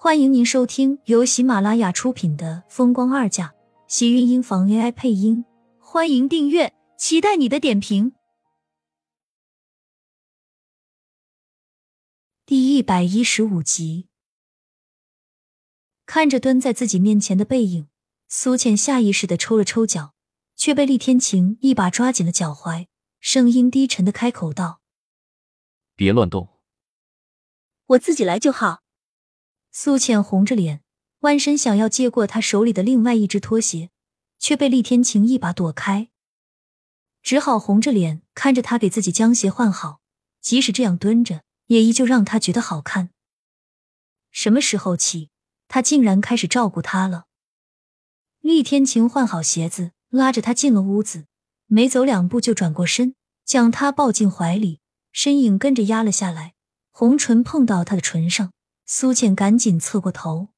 欢迎您收听由喜马拉雅出品的《风光二嫁》，喜运音房 AI 配音。欢迎订阅，期待你的点评。第一百一十五集，看着蹲在自己面前的背影，苏倩下意识的抽了抽脚，却被厉天晴一把抓紧了脚踝，声音低沉的开口道：“别乱动，我自己来就好。”苏浅红着脸，弯身想要接过他手里的另外一只拖鞋，却被厉天晴一把躲开，只好红着脸看着他给自己将鞋换好。即使这样蹲着，也依旧让他觉得好看。什么时候起，他竟然开始照顾他了？厉天晴换好鞋子，拉着他进了屋子，没走两步就转过身，将他抱进怀里，身影跟着压了下来，红唇碰到他的唇上。苏倩赶紧侧过头：“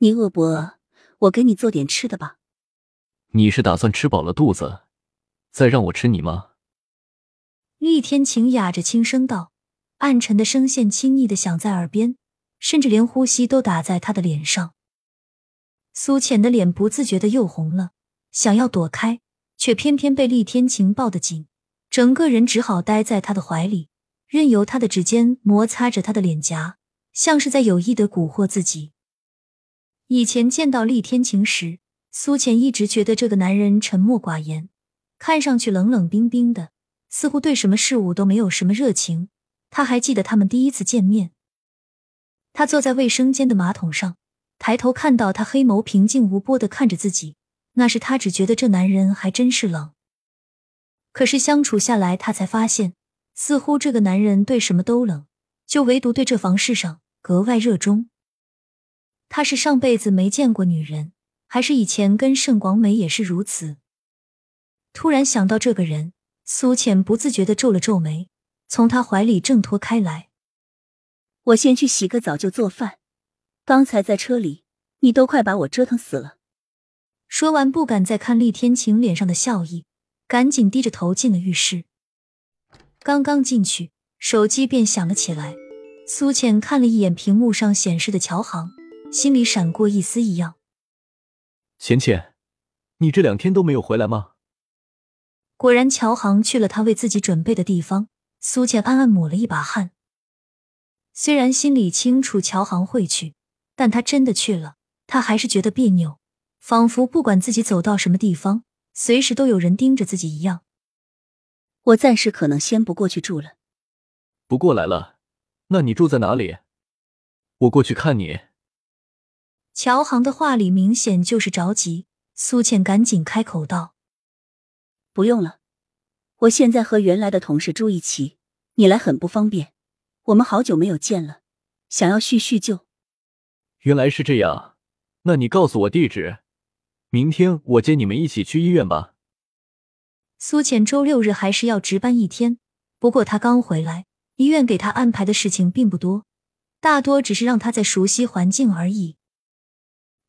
你饿不饿？我给你做点吃的吧。”“你是打算吃饱了肚子，再让我吃你吗？”厉天晴哑着轻声道，暗沉的声线亲昵的响在耳边，甚至连呼吸都打在他的脸上。苏浅的脸不自觉的又红了，想要躲开，却偏偏被厉天晴抱得紧，整个人只好待在他的怀里，任由他的指尖摩擦着他的脸颊。像是在有意的蛊惑自己。以前见到厉天晴时，苏浅一直觉得这个男人沉默寡言，看上去冷冷冰冰的，似乎对什么事物都没有什么热情。他还记得他们第一次见面，他坐在卫生间的马桶上，抬头看到他黑眸平静无波的看着自己，那时他只觉得这男人还真是冷。可是相处下来，他才发现，似乎这个男人对什么都冷。就唯独对这房事上格外热衷。他是上辈子没见过女人，还是以前跟盛广美也是如此？突然想到这个人，苏浅不自觉的皱了皱眉，从他怀里挣脱开来。我先去洗个澡就做饭。刚才在车里，你都快把我折腾死了。说完，不敢再看厉天晴脸上的笑意，赶紧低着头进了浴室。刚刚进去。手机便响了起来，苏浅看了一眼屏幕上显示的乔航，心里闪过一丝异样。浅浅，你这两天都没有回来吗？果然，乔航去了他为自己准备的地方。苏浅暗暗抹了一把汗，虽然心里清楚乔航会去，但他真的去了，他还是觉得别扭，仿佛不管自己走到什么地方，随时都有人盯着自己一样。我暂时可能先不过去住了。不过来了，那你住在哪里？我过去看你。乔航的话里明显就是着急，苏倩赶紧开口道：“不用了，我现在和原来的同事住一起，你来很不方便。我们好久没有见了，想要叙叙旧。”原来是这样，那你告诉我地址，明天我接你们一起去医院吧。苏浅周六日还是要值班一天，不过她刚回来。医院给他安排的事情并不多，大多只是让他在熟悉环境而已。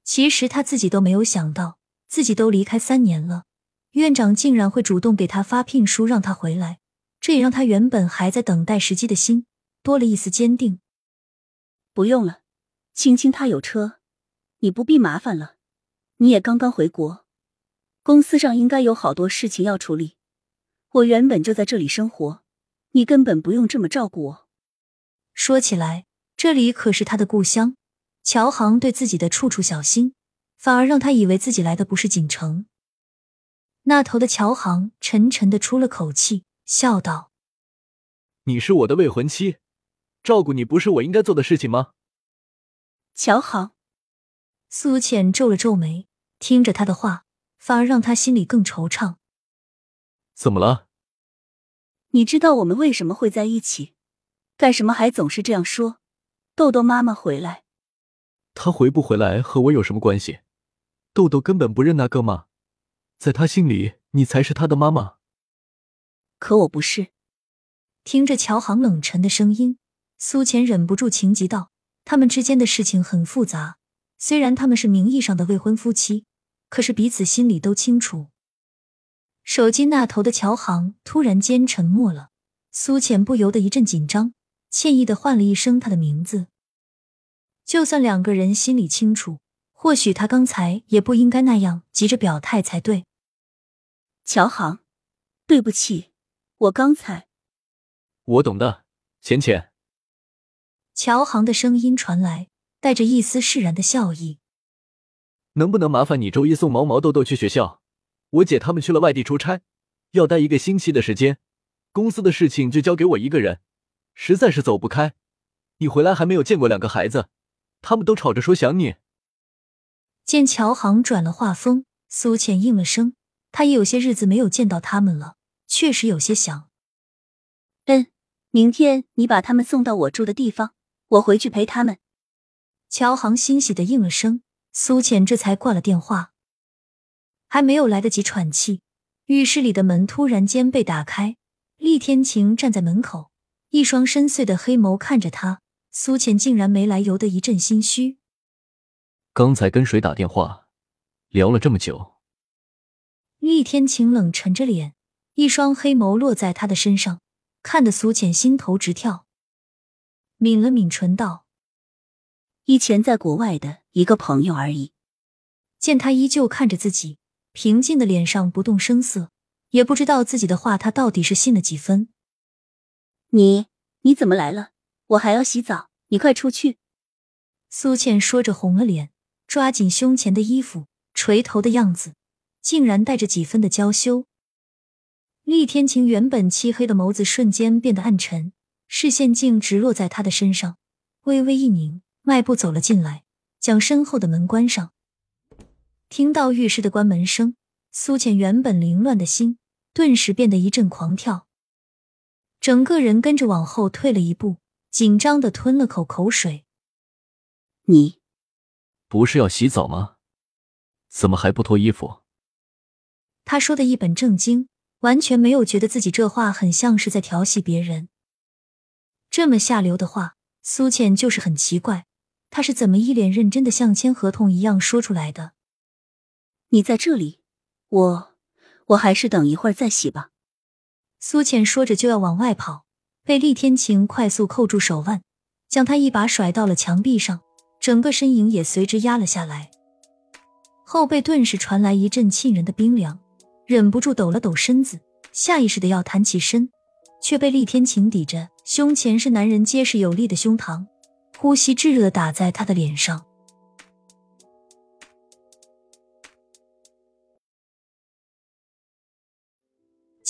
其实他自己都没有想到，自己都离开三年了，院长竟然会主动给他发聘书让他回来，这也让他原本还在等待时机的心多了一丝坚定。不用了，青青她有车，你不必麻烦了。你也刚刚回国，公司上应该有好多事情要处理。我原本就在这里生活。你根本不用这么照顾我。说起来，这里可是他的故乡。乔航对自己的处处小心，反而让他以为自己来的不是锦城。那头的乔航沉沉的出了口气，笑道：“你是我的未婚妻，照顾你不是我应该做的事情吗？”乔航，苏浅皱了皱眉，听着他的话，反而让他心里更惆怅。怎么了？你知道我们为什么会在一起？干什么还总是这样说？豆豆妈妈回来，她回不回来和我有什么关系？豆豆根本不认那个妈，在他心里，你才是他的妈妈。可我不是。听着乔航冷沉的声音，苏浅忍不住情急道：“他们之间的事情很复杂，虽然他们是名义上的未婚夫妻，可是彼此心里都清楚。”手机那头的乔航突然间沉默了，苏浅不由得一阵紧张，歉意的唤了一声他的名字。就算两个人心里清楚，或许他刚才也不应该那样急着表态才对。乔航，对不起，我刚才……我懂的，浅浅。乔航的声音传来，带着一丝释然的笑意。能不能麻烦你周一送毛毛豆豆去学校？我姐他们去了外地出差，要待一个星期的时间，公司的事情就交给我一个人，实在是走不开。你回来还没有见过两个孩子，他们都吵着说想你。见乔航转了话锋，苏浅应了声，他也有些日子没有见到他们了，确实有些想。嗯，明天你把他们送到我住的地方，我回去陪他们。乔航欣喜的应了声。苏浅这才挂了电话，还没有来得及喘气，浴室里的门突然间被打开，厉天晴站在门口，一双深邃的黑眸看着他。苏浅竟然没来由的一阵心虚。刚才跟谁打电话，聊了这么久？厉天晴冷沉着脸，一双黑眸落在他的身上，看得苏浅心头直跳，抿了抿唇道。以前在国外的一个朋友而已。见他依旧看着自己，平静的脸上不动声色，也不知道自己的话他到底是信了几分。你你怎么来了？我还要洗澡，你快出去。苏倩说着红了脸，抓紧胸前的衣服，垂头的样子竟然带着几分的娇羞。厉天晴原本漆黑的眸子瞬间变得暗沉，视线竟直落在他的身上，微微一拧。迈步走了进来，将身后的门关上。听到浴室的关门声，苏浅原本凌乱的心顿时变得一阵狂跳，整个人跟着往后退了一步，紧张的吞了口口水。你不是要洗澡吗？怎么还不脱衣服？他说的一本正经，完全没有觉得自己这话很像是在调戏别人。这么下流的话，苏浅就是很奇怪。他是怎么一脸认真的像签合同一样说出来的？你在这里，我我还是等一会儿再洗吧。苏浅说着就要往外跑，被厉天晴快速扣住手腕，将他一把甩到了墙壁上，整个身影也随之压了下来，后背顿时传来一阵沁人的冰凉，忍不住抖了抖身子，下意识的要弹起身，却被厉天晴抵着，胸前是男人结实有力的胸膛。呼吸炙热的打在他的脸上。